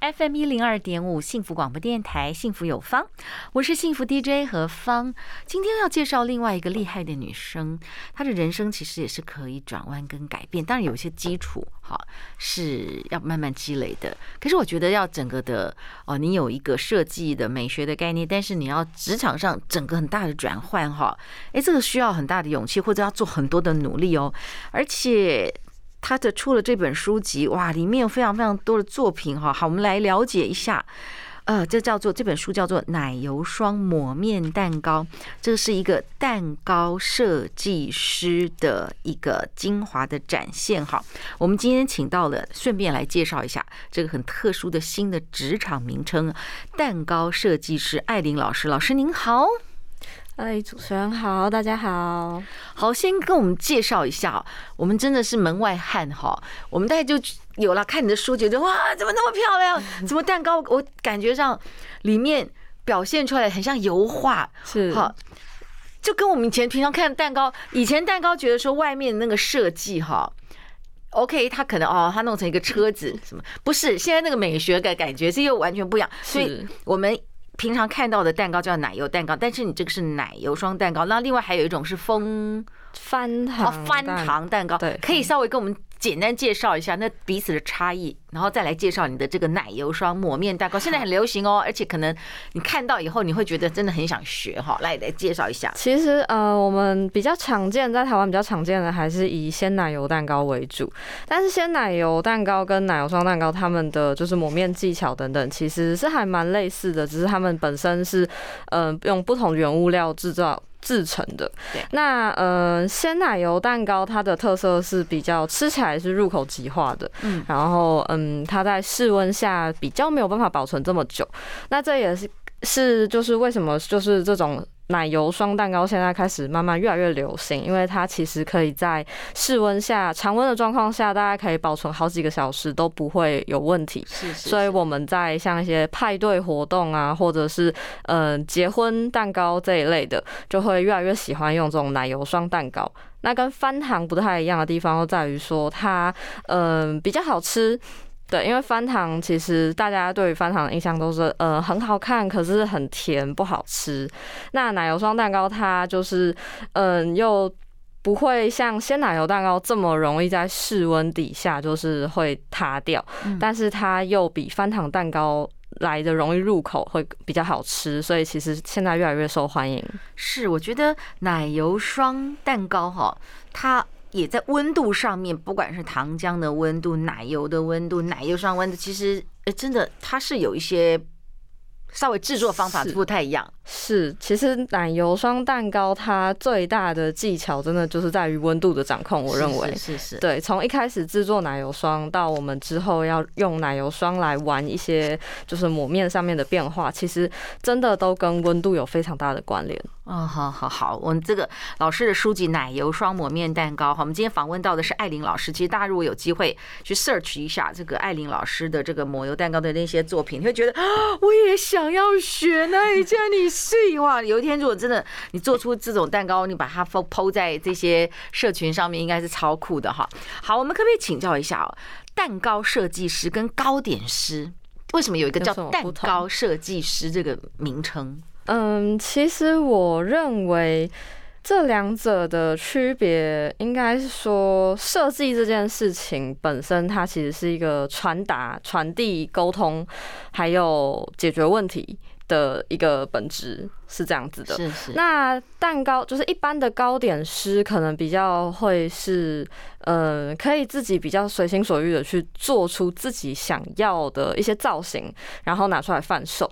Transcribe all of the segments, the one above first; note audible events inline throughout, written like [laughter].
FM 一零二点五幸福广播电台，幸福有方，我是幸福 DJ 何芳。今天要介绍另外一个厉害的女生，她的人生其实也是可以转弯跟改变，当然有一些基础哈是要慢慢积累的。可是我觉得要整个的哦，你有一个设计的美学的概念，但是你要职场上整个很大的转换哈，诶，这个需要很大的勇气，或者要做很多的努力哦，而且。他的出了这本书籍，哇，里面有非常非常多的作品哈。好，我们来了解一下。呃，这叫做这本书叫做《奶油霜抹面蛋糕》，这是一个蛋糕设计师的一个精华的展现。哈，我们今天请到了，顺便来介绍一下这个很特殊的新的职场名称——蛋糕设计师艾琳老师。老师您好。哎，主持人好，大家好。好，先跟我们介绍一下，我们真的是门外汉哈。我们大概就有了看你的书，觉得哇，怎么那么漂亮？[laughs] 怎么蛋糕？我感觉上里面表现出来很像油画，是哈，就跟我们以前平常看蛋糕，以前蛋糕觉得说外面那个设计哈，OK，它可能哦，它弄成一个车子什么，不是？现在那个美学的感觉是又完全不一样，所以我们。平常看到的蛋糕叫奶油蛋糕，但是你这个是奶油霜蛋糕。那另外还有一种是蜂翻糖翻糖蛋糕，可以稍微跟我们简单介绍一下那彼此的差异，然后再来介绍你的这个奶油霜抹面蛋糕。现在很流行哦，而且可能你看到以后你会觉得真的很想学哈。来来介绍一下。其实呃，我们比较常见在台湾比较常见的还是以鲜奶油蛋糕为主，但是鲜奶油蛋糕跟奶油霜蛋糕它们的就是抹面技巧等等，其实是还蛮类似的，只是它们本身是嗯、呃、用不同原物料制造。制成的，那呃鲜奶油蛋糕它的特色是比较吃起来是入口即化的，嗯，然后嗯它在室温下比较没有办法保存这么久，那这也是是就是为什么就是这种。奶油霜蛋糕现在开始慢慢越来越流行，因为它其实可以在室温下、常温的状况下，大家可以保存好几个小时都不会有问题。是，是，所以我们在像一些派对活动啊，或者是嗯结婚蛋糕这一类的，就会越来越喜欢用这种奶油霜蛋糕。那跟翻糖不太一样的地方，就在于说它嗯比较好吃。对，因为翻糖其实大家对于翻糖的印象都是，呃，很好看，可是很甜，不好吃。那奶油霜蛋糕它就是，嗯，又不会像鲜奶油蛋糕这么容易在室温底下就是会塌掉，但是它又比翻糖蛋糕来的容易入口，会比较好吃，所以其实现在越来越受欢迎。是，我觉得奶油霜蛋糕哈，它。也在温度上面，不管是糖浆的温度、奶油的温度、奶油霜温度，其实，哎，真的它是有一些稍微制作方法不太一样。是，其实奶油霜蛋糕它最大的技巧，真的就是在于温度的掌控。我认为是是，是，对，从一开始制作奶油霜到我们之后要用奶油霜来玩一些就是抹面上面的变化，其实真的都跟温度有非常大的关联。嗯，好好好，我们这个老师的书籍《奶油霜抹面蛋糕》，好，我们今天访问到的是艾琳老师。其实大家如果有机会去 search 一下这个艾琳老师的这个抹油蛋糕的那些作品，你会觉得啊，我也想要学呢。既然你是哇，有一天如果真的你做出这种蛋糕，你把它剖剖在这些社群上面，应该是超酷的哈。好，我们可不可以请教一下哦，蛋糕设计师跟糕点师为什么有一个叫蛋糕设计师这个名称？嗯，其实我认为这两者的区别，应该是说设计这件事情本身，它其实是一个传达、传递、沟通，还有解决问题的一个本质。是这样子的，是是。那蛋糕就是一般的糕点师，可能比较会是，呃，可以自己比较随心所欲的去做出自己想要的一些造型，然后拿出来贩售。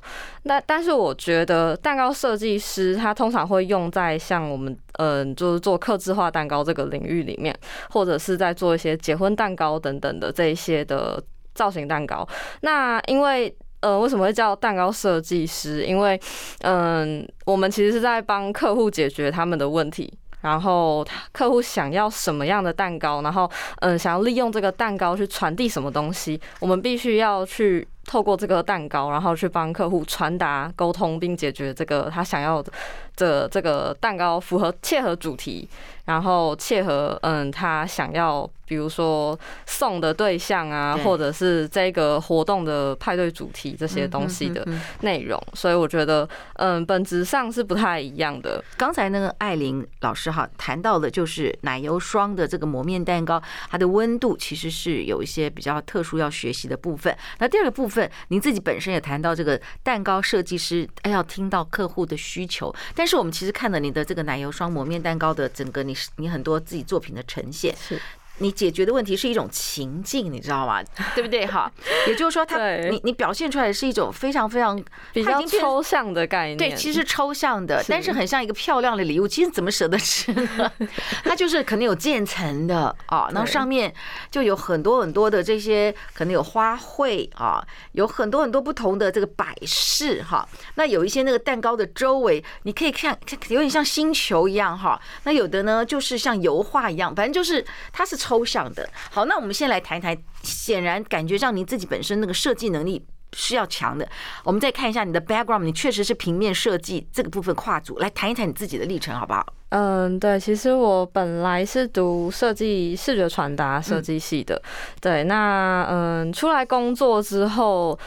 那但是我觉得蛋糕设计师他通常会用在像我们，嗯、呃，就是做客制化蛋糕这个领域里面，或者是在做一些结婚蛋糕等等的这一些的造型蛋糕。那因为呃，为什么会叫蛋糕设计师？因为，嗯、我们其实是在帮客户解决他们的问题。然后客户想要什么样的蛋糕，然后嗯、想要利用这个蛋糕去传递什么东西，我们必须要去透过这个蛋糕，然后去帮客户传达、沟通，并解决这个他想要的这这个蛋糕符合切合主题，然后切合嗯他想要。比如说送的对象啊，或者是这个活动的派对主题这些东西的内容，所以我觉得，嗯，本质上是不太一样的。刚才那个艾琳老师哈谈到的，就是奶油霜的这个磨面蛋糕，它的温度其实是有一些比较特殊要学习的部分。那第二个部分，您自己本身也谈到这个蛋糕设计师，哎，要听到客户的需求。但是我们其实看了你的这个奶油霜抹面蛋糕的整个你你很多自己作品的呈现是。你解决的问题是一种情境，你知道吗？[laughs] 对不对？哈，也就是说他，他你你表现出来的是一种非常非常比较抽象的概念。对，其实抽象的，但是很像一个漂亮的礼物。其实怎么舍得吃呢？[laughs] 它就是可能有渐层的啊，然后上面就有很多很多的这些，可能有花卉啊，有很多很多不同的这个摆饰哈。那有一些那个蛋糕的周围，你可以看，有点像星球一样哈。那有的呢，就是像油画一样，反正就是它是。抽象的，好，那我们先来谈一谈。显然感觉上你自己本身那个设计能力是要强的。我们再看一下你的 background，你确实是平面设计这个部分跨组，来谈一谈你自己的历程，好不好？嗯，对，其实我本来是读设计视觉传达设计系的。对，那嗯，出来工作之后，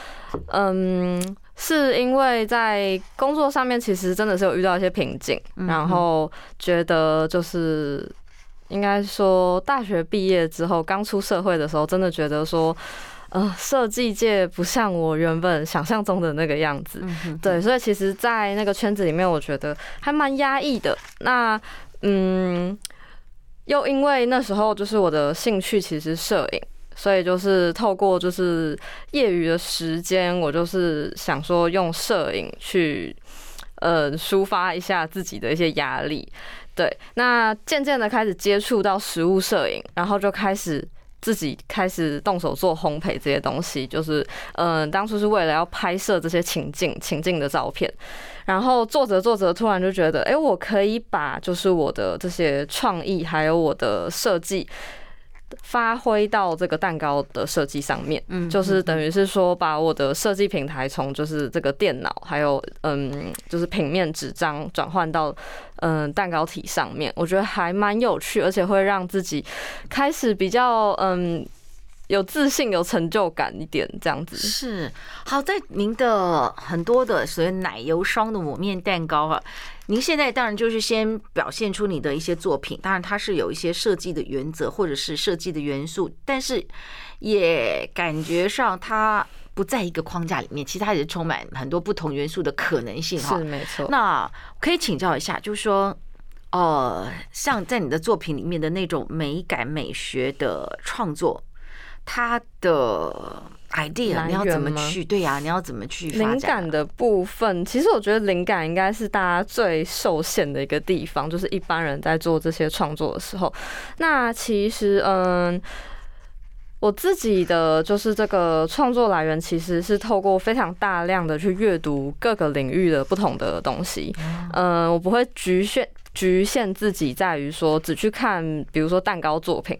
嗯，是因为在工作上面其实真的是有遇到一些瓶颈，然后觉得就是。应该说，大学毕业之后，刚出社会的时候，真的觉得说，呃，设计界不像我原本想象中的那个样子。对，所以其实，在那个圈子里面，我觉得还蛮压抑的。那，嗯，又因为那时候就是我的兴趣其实摄影，所以就是透过就是业余的时间，我就是想说用摄影去，呃，抒发一下自己的一些压力。对，那渐渐的开始接触到实物摄影，然后就开始自己开始动手做烘焙这些东西，就是嗯、当初是为了要拍摄这些情境情境的照片，然后做着做着，突然就觉得，哎，我可以把就是我的这些创意还有我的设计。发挥到这个蛋糕的设计上面，嗯，就是等于是说，把我的设计平台从就是这个电脑，还有嗯，就是平面纸张转换到嗯蛋糕体上面，我觉得还蛮有趣，而且会让自己开始比较嗯有自信、有成就感一点，这样子。是，好在您的很多的所谓奶油霜的抹面蛋糕啊。您现在当然就是先表现出你的一些作品，当然它是有一些设计的原则或者是设计的元素，但是也感觉上它不在一个框架里面，其实它也是充满很多不同元素的可能性哈。是没错。那可以请教一下，就是说，呃，像在你的作品里面的那种美感美学的创作，它的。idea 你要怎么去？对呀，你要怎么去灵感的部分？其实我觉得灵感应该是大家最受限的一个地方，就是一般人在做这些创作的时候。那其实，嗯，我自己的就是这个创作来源，其实是透过非常大量的去阅读各个领域的不同的东西。嗯，我不会局限。局限自己在于说只去看，比如说蛋糕作品，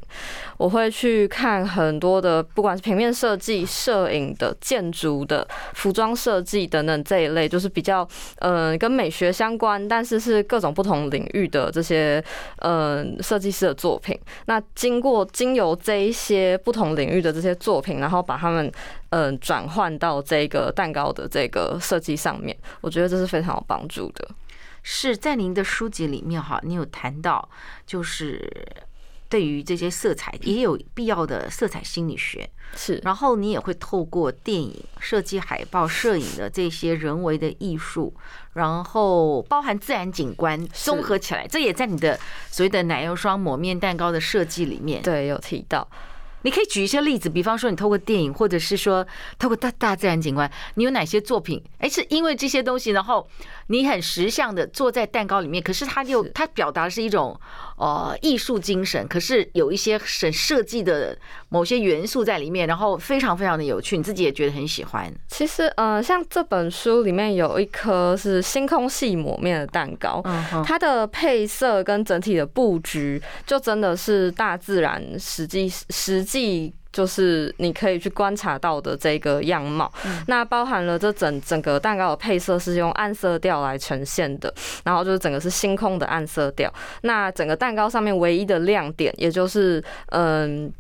我会去看很多的，不管是平面设计、摄影的、建筑的、服装设计等等这一类，就是比较嗯、呃、跟美学相关，但是是各种不同领域的这些嗯设计师的作品。那经过经由这一些不同领域的这些作品，然后把它们嗯转换到这个蛋糕的这个设计上面，我觉得这是非常有帮助的。是在您的书籍里面哈，你有谈到，就是对于这些色彩也有必要的色彩心理学是，然后你也会透过电影设计海报、摄影的这些人为的艺术，然后包含自然景观综合起来，这也在你的所谓的奶油霜抹面蛋糕的设计里面，对，有提到。你可以举一些例子，比方说你透过电影，或者是说透过大大自然景观，你有哪些作品？哎，是因为这些东西，然后你很识相的坐在蛋糕里面，可是它又它表达的是一种呃艺术精神，可是有一些设设计的某些元素在里面，然后非常非常的有趣，你自己也觉得很喜欢。其实呃，像这本书里面有一颗是星空系抹面的蛋糕，它的配色跟整体的布局就真的是大自然实际实。即就是你可以去观察到的这个样貌，那包含了这整整个蛋糕的配色是用暗色调来呈现的，然后就是整个是星空的暗色调。那整个蛋糕上面唯一的亮点，也就是嗯。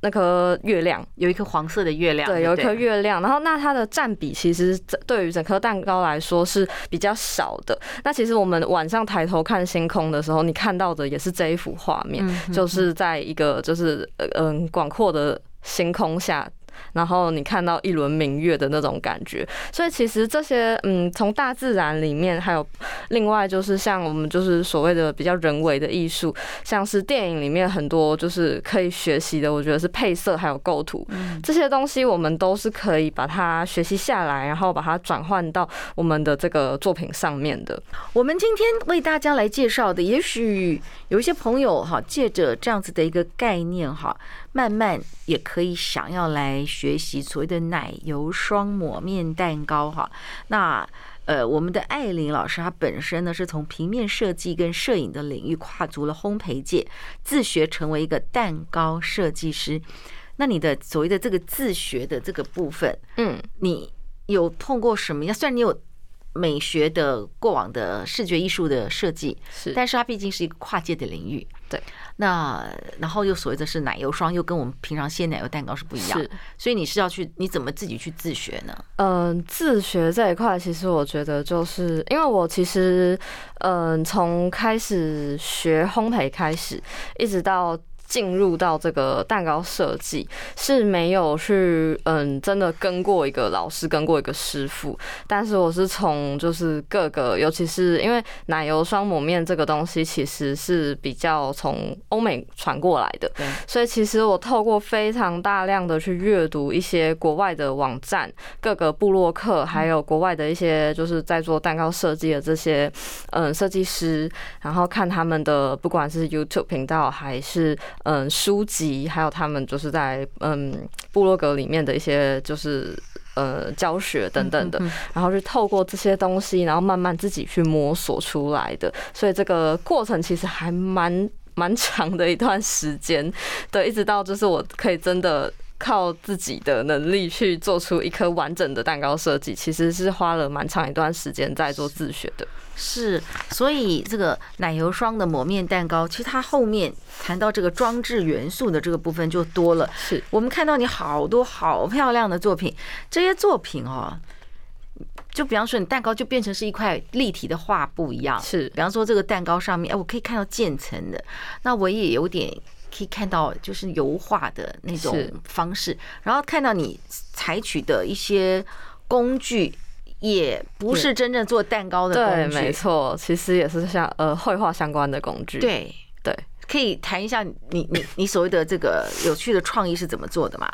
那颗月亮有一颗黄色的月亮，对，有一颗月亮。然后，那它的占比其实对于整颗蛋糕来说是比较少的。那其实我们晚上抬头看星空的时候，你看到的也是这一幅画面，就是在一个就是嗯广阔的星空下。然后你看到一轮明月的那种感觉，所以其实这些嗯，从大自然里面，还有另外就是像我们就是所谓的比较人为的艺术，像是电影里面很多就是可以学习的，我觉得是配色还有构图这些东西，我们都是可以把它学习下来，然后把它转换到我们的这个作品上面的。我们今天为大家来介绍的，也许有一些朋友哈，借着这样子的一个概念哈。慢慢也可以想要来学习所谓的奶油霜抹面蛋糕哈。那呃，我们的艾琳老师她本身呢是从平面设计跟摄影的领域跨足了烘焙界，自学成为一个蛋糕设计师。那你的所谓的这个自学的这个部分，嗯，你有碰过什么样？虽然你有美学的过往的视觉艺术的设计，是，但是它毕竟是一个跨界的领域。对，那然后又所谓的是奶油霜，又跟我们平常鲜奶油蛋糕是不一样，是，所以你是要去，你怎么自己去自学呢？嗯，自学这一块，其实我觉得就是因为我其实，嗯，从开始学烘焙开始，一直到。进入到这个蛋糕设计是没有去嗯，真的跟过一个老师，跟过一个师傅，但是我是从就是各个，尤其是因为奶油霜抹面这个东西其实是比较从欧美传过来的，所以其实我透过非常大量的去阅读一些国外的网站、各个部落客，还有国外的一些就是在做蛋糕设计的这些嗯设计师，然后看他们的不管是 YouTube 频道还是。嗯，书籍还有他们就是在嗯部落格里面的一些就是呃教学等等的，然后是透过这些东西，然后慢慢自己去摸索出来的。所以这个过程其实还蛮蛮长的一段时间，对，一直到就是我可以真的靠自己的能力去做出一颗完整的蛋糕设计，其实是花了蛮长一段时间在做自学的。是，所以这个奶油霜的抹面蛋糕，其实它后面谈到这个装置元素的这个部分就多了。是我们看到你好多好漂亮的作品，这些作品哦，就比方说你蛋糕就变成是一块立体的画布一样。是，比方说这个蛋糕上面，哎，我可以看到渐层的，那我也有点可以看到就是油画的那种方式，然后看到你采取的一些工具。也不是真正做蛋糕的工具，对，没错，其实也是像呃绘画相关的工具。对对，可以谈一下你你你所谓的这个有趣的创意是怎么做的吗？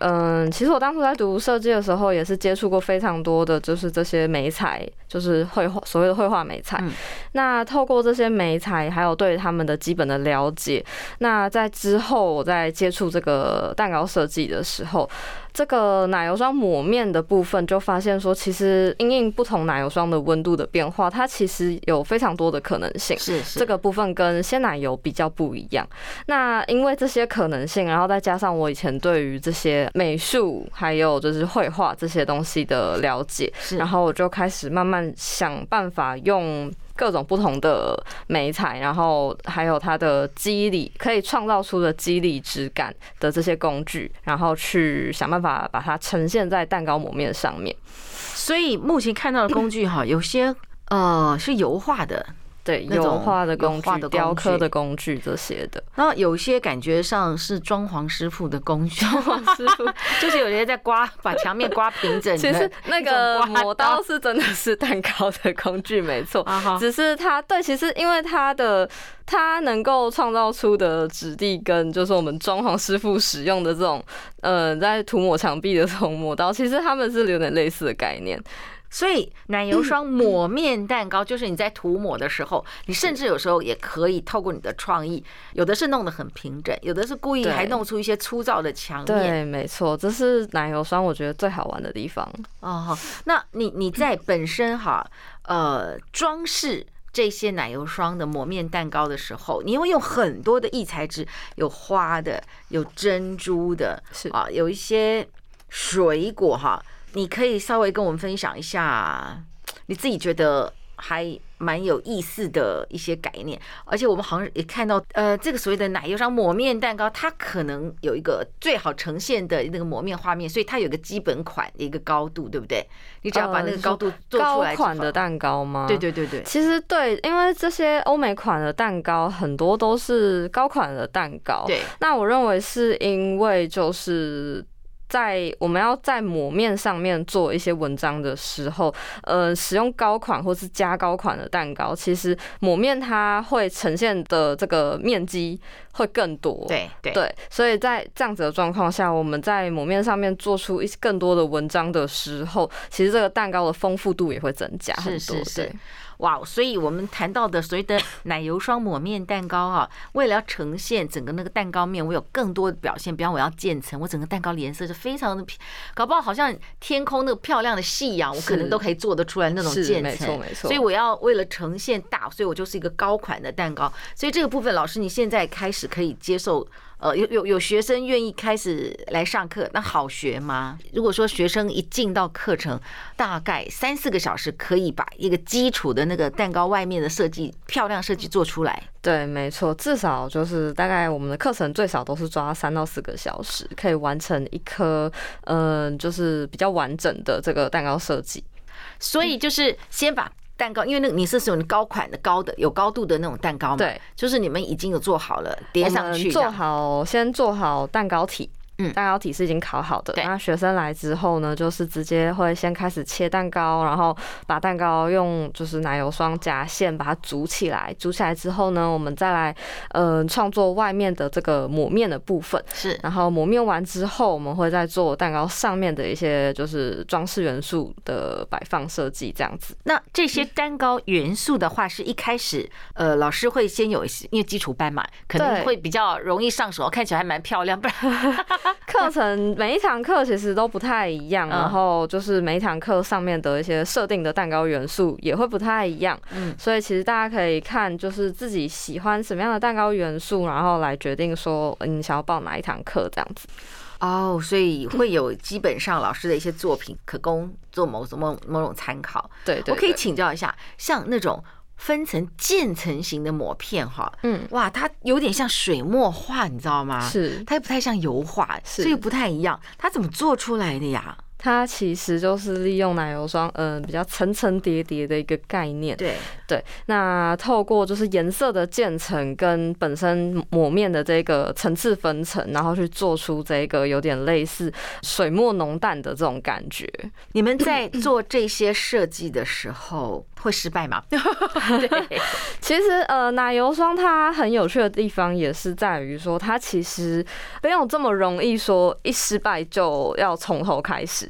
嗯，其实我当初在读设计的时候，也是接触过非常多的就是这些美彩，就是绘画所谓的绘画媒材。那透过这些美彩，还有对他们的基本的了解，那在之后我在接触这个蛋糕设计的时候。这个奶油霜抹面的部分，就发现说，其实因应不同奶油霜的温度的变化，它其实有非常多的可能性。是，是这个部分跟鲜奶油比较不一样。那因为这些可能性，然后再加上我以前对于这些美术还有就是绘画这些东西的了解，然后我就开始慢慢想办法用。各种不同的美彩，然后还有它的肌理，可以创造出的肌理质感的这些工具，然后去想办法把它呈现在蛋糕抹面上面。所以目前看到的工具哈，有些呃是油画的，对，油画的工具、雕刻的工具这些的。然后有些感觉上是装潢师傅的工具，装潢师傅 [laughs] 就是有些在刮，把墙面刮平整。其实那个抹刀是真的是蛋糕的工具，没错。[laughs] 只是它对，其实因为它的它能够创造出的质地跟就是我们装潢师傅使用的这种呃，在涂抹墙壁的这种抹刀，其实他们是有点类似的概念。所以奶油霜抹面蛋糕，就是你在涂抹的时候，你甚至有时候也可以透过你的创意，有的是弄得很平整，有的是故意还弄出一些粗糙的墙面。对，没错，这是奶油霜我觉得最好玩的地方。哦，那你你在本身哈呃装饰这些奶油霜的抹面蛋糕的时候，你会用很多的异材质，有花的，有珍珠的，是啊，有一些水果哈。你可以稍微跟我们分享一下，你自己觉得还蛮有意思的一些概念，而且我们好像也看到，呃，这个所谓的奶油上抹面蛋糕，它可能有一个最好呈现的那个抹面画面，所以它有个基本款的一个高度，对不对？你只要把那个高度做出来。高款的蛋糕吗？对对对对。其实对，因为这些欧美款的蛋糕很多都是高款的蛋糕。对。那我认为是因为就是。在我们要在抹面上面做一些文章的时候，呃，使用高款或是加高款的蛋糕，其实抹面它会呈现的这个面积会更多。对对对，所以在这样子的状况下，我们在抹面上面做出一些更多的文章的时候，其实这个蛋糕的丰富度也会增加很多。是是是。对哇，所以我们谈到的所谓的奶油霜抹面蛋糕啊，为了要呈现整个那个蛋糕面，我有更多的表现。比方我要渐层，我整个蛋糕的颜色是非常的，搞不好好像天空那个漂亮的夕阳，我可能都可以做得出来那种渐层。没错没错。所以我要为了呈现大，所以我就是一个高款的蛋糕。所以这个部分，老师你现在开始可以接受。呃，有有有学生愿意开始来上课，那好学吗？如果说学生一进到课程，大概三四个小时可以把一个基础的那个蛋糕外面的设计漂亮设计做出来。对，没错，至少就是大概我们的课程最少都是抓三到四个小时，可以完成一颗嗯，就是比较完整的这个蛋糕设计。所以就是先把。蛋糕，因为那个你是使用高款的高的有高度的那种蛋糕嘛，对，就是你们已经有做好了叠上去，做好先做好蛋糕体。嗯，蛋糕体是已经烤好的。那学生来之后呢，就是直接会先开始切蛋糕，然后把蛋糕用就是奶油霜夹馅把它煮起来。煮起来之后呢，我们再来嗯创作外面的这个抹面的部分。是，然后抹面完之后，我们会再做蛋糕上面的一些就是装饰元素的摆放设计这样子。那这些蛋糕元素的话，是一开始呃老师会先有一些，因为基础班嘛，可能会比较容易上手，看起来还蛮漂亮，不然。[laughs] 课程每一堂课其实都不太一样，然后就是每一堂课上面的一些设定的蛋糕元素也会不太一样。嗯，所以其实大家可以看，就是自己喜欢什么样的蛋糕元素，然后来决定说你想要报哪一堂课这样子。哦，所以会有基本上老师的一些作品可供做某种某某种参考。对，我可以请教一下，像那种。分成渐层型的膜片哈，嗯，哇，它有点像水墨画，你知道吗？是，它又不太像油画，所以不太一样。它怎么做出来的呀？它其实就是利用奶油霜，嗯，比较层层叠叠的一个概念。对对，那透过就是颜色的渐层跟本身抹面的这个层次分层，然后去做出这个有点类似水墨浓淡的这种感觉。你们在做这些设计的时候 [laughs] 会失败吗？对，其实呃，奶油霜它很有趣的地方也是在于说，它其实没有这么容易说一失败就要从头开始。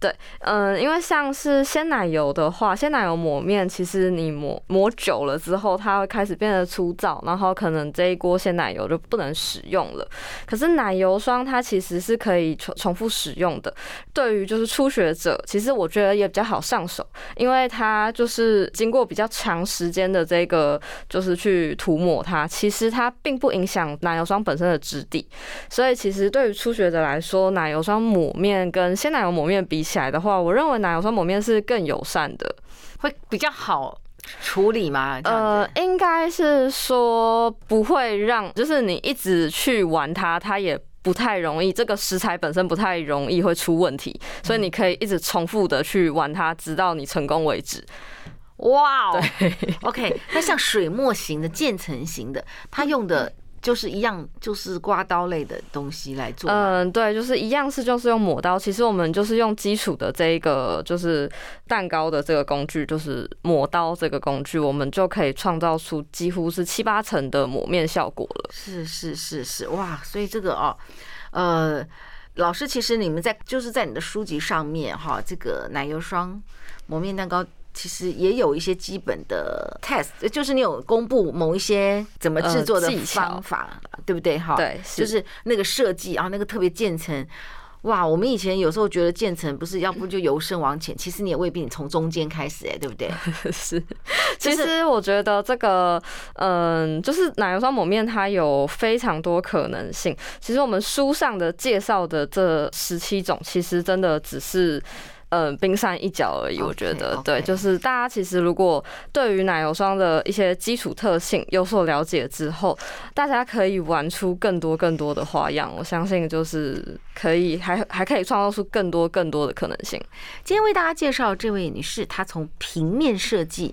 对，嗯，因为像是鲜奶油的话，鲜奶油抹面，其实你抹抹久了之后，它会开始变得粗糙，然后可能这一锅鲜奶油就不能使用了。可是奶油霜它其实是可以重重复使用的。对于就是初学者，其实我觉得也比较好上手，因为它就是经过比较长时间的这个就是去涂抹它，其实它并不影响奶油霜本身的质地。所以其实对于初学者来说，奶油霜抹面跟鲜奶油抹面比起来的话，我认为奶油霜抹面是更友善的，会比较好处理吗？呃，应该是说不会让，就是你一直去玩它，它也不太容易。这个食材本身不太容易会出问题，所以你可以一直重复的去玩它，直到你成功为止。哇哦，对，OK，那像水墨型的渐层型的，它用的。就是一样，就是刮刀类的东西来做。嗯，对，就是一样是就是用抹刀。其实我们就是用基础的这一个就是蛋糕的这个工具，就是抹刀这个工具，我们就可以创造出几乎是七八成的抹面效果了。是是是是，哇！所以这个哦，呃，老师，其实你们在就是在你的书籍上面哈，这个奶油霜抹面蛋糕。其实也有一些基本的 test，就是你有公布某一些怎么制作的方法，呃、对不对？哈，对，就是那个设计啊，那个特别渐层，哇！我们以前有时候觉得渐层不是要不就由深往浅，其实你也未必你从中间开始，哎，对不对？[laughs] 是。其实我觉得这个，嗯，就是奶油霜抹面，它有非常多可能性。其实我们书上的介绍的这十七种，其实真的只是。嗯，冰山一角而已。我觉得，对，就是大家其实如果对于奶油霜的一些基础特性有所了解之后，大家可以玩出更多更多的花样。我相信就是可以还还可以创造出更多更多的可能性。今天为大家介绍这位女士，她从平面设计，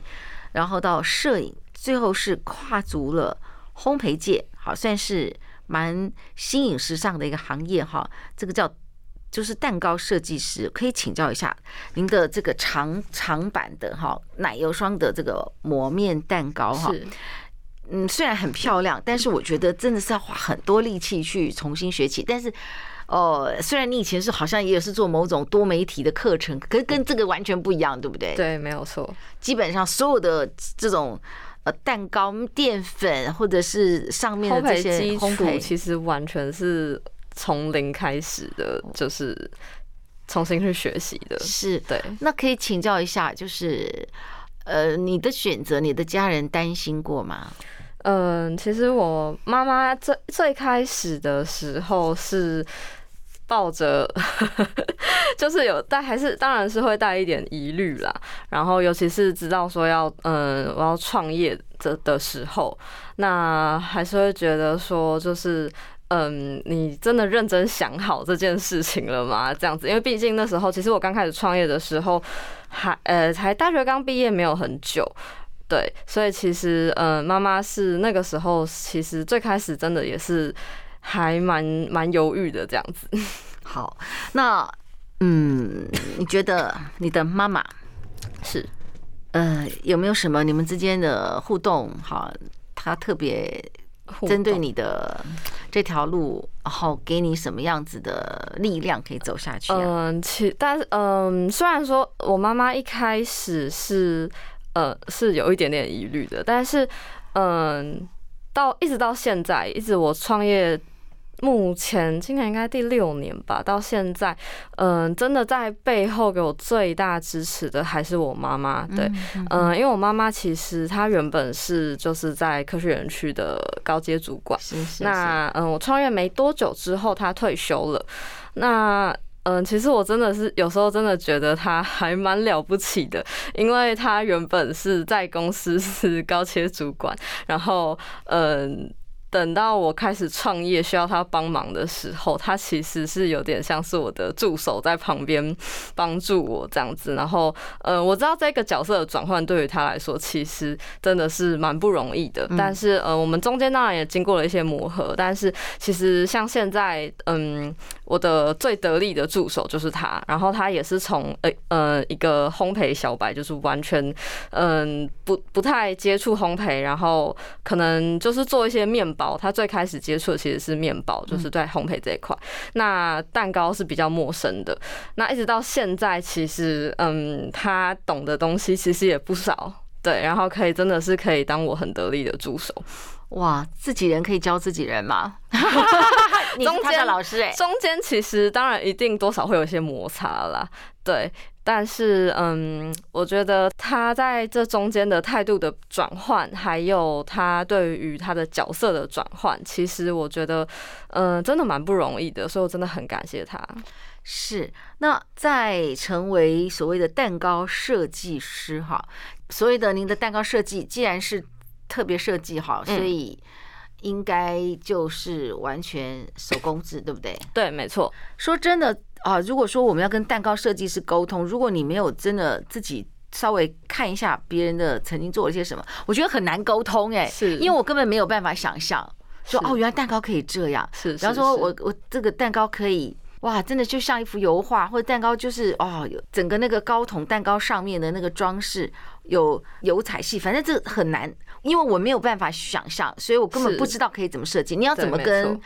然后到摄影，最后是跨足了烘焙界，好，算是蛮新颖时尚的一个行业哈。这个叫。就是蛋糕设计师，可以请教一下您的这个长长版的哈奶油霜的这个磨面蛋糕哈，嗯，虽然很漂亮，但是我觉得真的是要花很多力气去重新学起。但是，哦，虽然你以前是好像也是做某种多媒体的课程，可是跟这个完全不一样，对不对？对，没有错。基本上所有的这种呃蛋糕淀粉或者是上面的这些烘焙，其实完全是。从零开始的，就是重新去学习的，是对。那可以请教一下，就是呃，你的选择，你的家人担心过吗？嗯，其实我妈妈最最开始的时候是抱着，[laughs] 就是有带，还是当然是会带一点疑虑啦。然后尤其是知道说要嗯，我要创业的的时候，那还是会觉得说就是。嗯，你真的认真想好这件事情了吗？这样子，因为毕竟那时候，其实我刚开始创业的时候，还呃才大学刚毕业没有很久，对，所以其实嗯，妈妈是那个时候，其实最开始真的也是还蛮蛮犹豫的这样子。好，那嗯，你觉得你的妈妈是 [laughs] 呃有没有什么你们之间的互动？好，她特别。针对你的这条路，然后给你什么样子的力量可以走下去？嗯，其但是嗯，虽然说我妈妈一开始是呃是有一点点疑虑的，但是嗯，到一直到现在，一直我创业。目前今年应该第六年吧，到现在，嗯，真的在背后给我最大支持的还是我妈妈。对，嗯，因为我妈妈其实她原本是就是在科学园区的高阶主管。那嗯，我创业没多久之后，她退休了。那嗯，其实我真的是有时候真的觉得她还蛮了不起的，因为她原本是在公司是高阶主管，然后嗯。等到我开始创业需要他帮忙的时候，他其实是有点像是我的助手在旁边帮助我这样子。然后，呃，我知道这个角色的转换对于他来说其实真的是蛮不容易的。但是，呃，我们中间当然也经过了一些磨合。但是，其实像现在，嗯，我的最得力的助手就是他。然后，他也是从呃呃一个烘焙小白，就是完全嗯不不太接触烘焙，然后可能就是做一些面包。他最开始接触的其实是面包，就是在烘焙这一块。那蛋糕是比较陌生的。那一直到现在，其实嗯，他懂的东西其实也不少。对，然后可以真的是可以当我很得力的助手。哇，自己人可以教自己人吗？[laughs] 中间的老师哎。中间其实当然一定多少会有一些摩擦啦。对。但是，嗯，我觉得他在这中间的态度的转换，还有他对于他的角色的转换，其实我觉得，嗯，真的蛮不容易的，所以我真的很感谢他。是，那在成为所谓的蛋糕设计师哈，所谓的您的蛋糕设计，既然是特别设计哈，所以应该就是完全手工制，对不对？对，没错。说真的。啊，如果说我们要跟蛋糕设计师沟通，如果你没有真的自己稍微看一下别人的曾经做了些什么，我觉得很难沟通哎，是因为我根本没有办法想象，说哦，原来蛋糕可以这样。是，然后说我我这个蛋糕可以哇，真的就像一幅油画，或者蛋糕就是哦，整个那个高筒蛋糕上面的那个装饰有油彩系，反正这很难，因为我没有办法想象，所以我根本不知道可以怎么设计。你要怎么跟？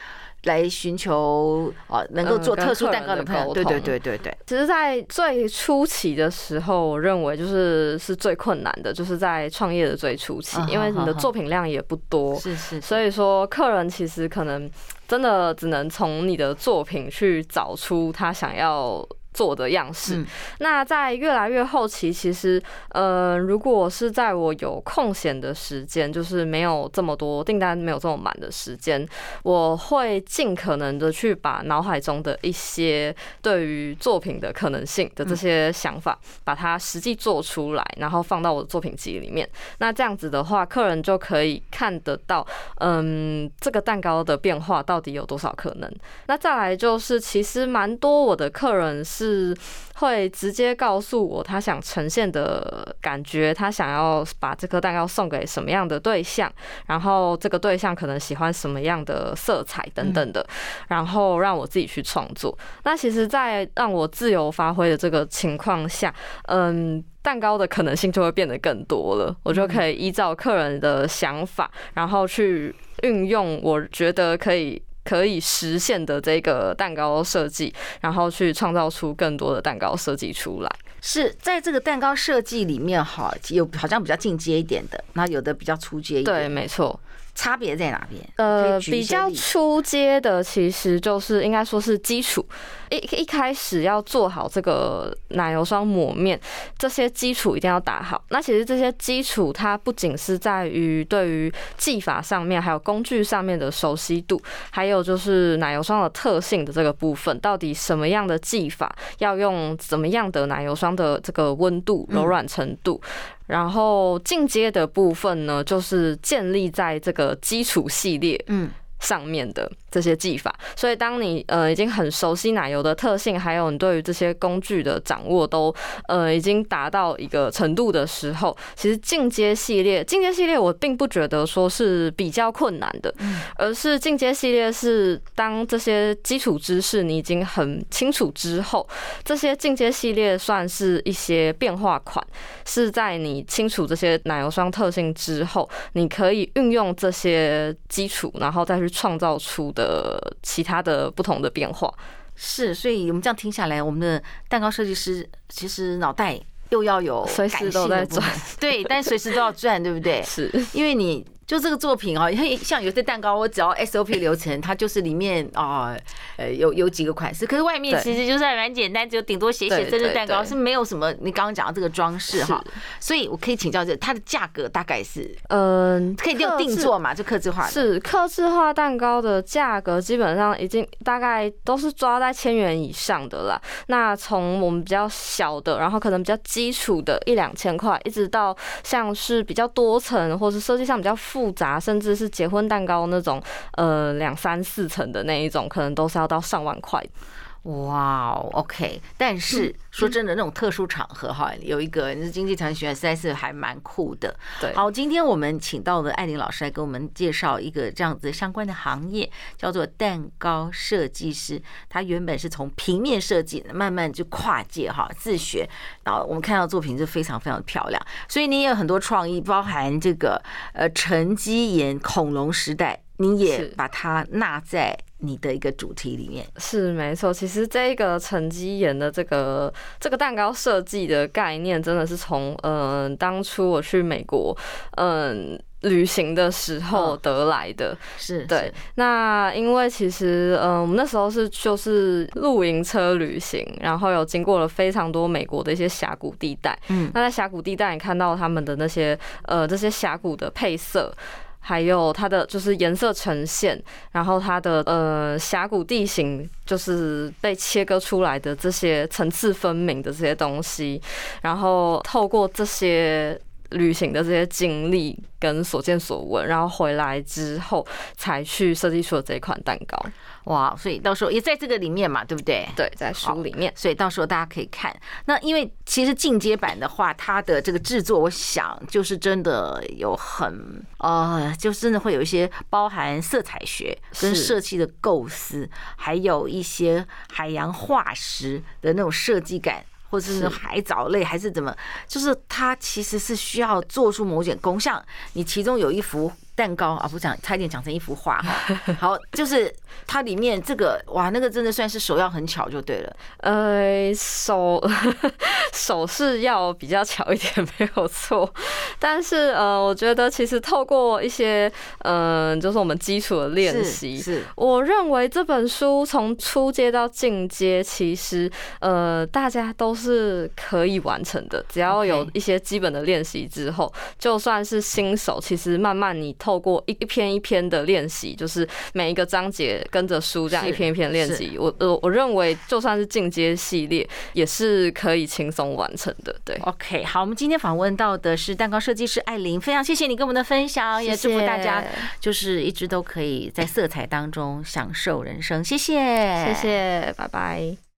来寻求啊，能够做特殊蛋糕的朋友，对对对对对。其实，在最初期的时候，我认为就是是最困难的，就是在创业的最初期，因为你的作品量也不多，是是。所以说，客人其实可能真的只能从你的作品去找出他想要。做的样式，那在越来越后期，其实，呃，如果是在我有空闲的时间，就是没有这么多订单，没有这么满的时间，我会尽可能的去把脑海中的一些对于作品的可能性的这些想法，把它实际做出来，然后放到我的作品集里面。那这样子的话，客人就可以看得到，嗯，这个蛋糕的变化到底有多少可能。那再来就是，其实蛮多我的客人是。是会直接告诉我他想呈现的感觉，他想要把这颗蛋糕送给什么样的对象，然后这个对象可能喜欢什么样的色彩等等的，然后让我自己去创作。那其实，在让我自由发挥的这个情况下，嗯，蛋糕的可能性就会变得更多了。我就可以依照客人的想法，然后去运用我觉得可以。可以实现的这个蛋糕设计，然后去创造出更多的蛋糕设计出来。是在这个蛋糕设计里面，哈，有好像比较进阶一点的，那有的比较出阶一点。对，没错。差别在哪边？呃，比较出阶的其实就是应该说是基础，一一开始要做好这个奶油霜抹面，这些基础一定要打好。那其实这些基础它不仅是在于对于技法上面，还有工具上面的熟悉度，还有就是奶油霜的特性的这个部分，到底什么样的技法要用怎么样的奶油霜的这个温度、柔软程度。然后进阶的部分呢，就是建立在这个基础系列，嗯。上面的这些技法，所以当你呃已经很熟悉奶油的特性，还有你对于这些工具的掌握都呃已经达到一个程度的时候，其实进阶系列，进阶系列我并不觉得说是比较困难的，而是进阶系列是当这些基础知识你已经很清楚之后，这些进阶系列算是一些变化款，是在你清楚这些奶油霜特性之后，你可以运用这些基础，然后再去。创造出的其他的不同的变化是，所以我们这样听下来，我们的蛋糕设计师其实脑袋又要有随时都在转，对，但随时都要转，对不对？[laughs] 是因为你。就这个作品 [laughs] 啊，像有些蛋糕，我只要 SOP [laughs] 流程，它就是里面啊，呃，有有几个款式，可是外面其实就是还蛮简单，就顶多写写生日蛋糕，是没有什么你刚刚讲的这个装饰哈。所以我可以请教，这它的价格大概是，嗯，可以定定做嘛？就刻字化是刻字化蛋糕的价格，基本上已经大概都是抓在千元以上的啦。那从我们比较小的，然后可能比较基础的一两千块，一直到像是比较多层，或是设计上比较复。复杂，甚至是结婚蛋糕那种，呃，两三四层的那一种，可能都是要到上万块。哇哦，OK，但是说真的，那种特殊场合哈，有一个你是经济产学，实在是还蛮酷的。对，好，今天我们请到了艾琳老师来给我们介绍一个这样子相关的行业，叫做蛋糕设计师。他原本是从平面设计慢慢就跨界哈，自学，然后我们看到作品就非常非常的漂亮。所以你也有很多创意，包含这个呃沉积岩恐龙时代，你也把它纳在。你的一个主题里面是没错，其实这个沉积岩的这个这个蛋糕设计的概念，真的是从嗯、呃、当初我去美国嗯、呃、旅行的时候得来的。是对，那因为其实嗯、呃、我们那时候是就是露营车旅行，然后有经过了非常多美国的一些峡谷地带。嗯，那在峡谷地带，你看到他们的那些呃这些峡谷的配色。还有它的就是颜色呈现，然后它的呃峡谷地形就是被切割出来的这些层次分明的这些东西，然后透过这些旅行的这些经历跟所见所闻，然后回来之后才去设计出了这一款蛋糕。哇，所以到时候也在这个里面嘛，对不对？对，在书里面，所以到时候大家可以看。那因为其实进阶版的话，它的这个制作，我想就是真的有很呃，就真的会有一些包含色彩学跟设计的构思，还有一些海洋化石的那种设计感。或者是海藻类还是怎么，就是它其实是需要做出某点功效。你其中有一幅蛋糕啊，不讲，差一点讲成一幅画哈。好，就是它里面这个哇，那个真的算是手要很巧就对了。呃，手 [laughs] 手势要比较巧一点 [laughs] 没有错，但是呃，我觉得其实透过一些嗯、呃，就是我们基础的练习，是我认为这本书从初阶到进阶，其实呃，大家都是可以完成的，只要有一些基本的练习之后，就算是新手，其实慢慢你。透过一一篇一篇的练习，就是每一个章节跟着书这样一篇一篇练习，我我我认为就算是进阶系列也是可以轻松完成的。对，OK，好，我们今天访问到的是蛋糕设计师艾琳，非常谢谢你跟我们的分享，也祝福大家就是一直都可以在色彩当中享受人生，谢谢，谢谢，拜拜。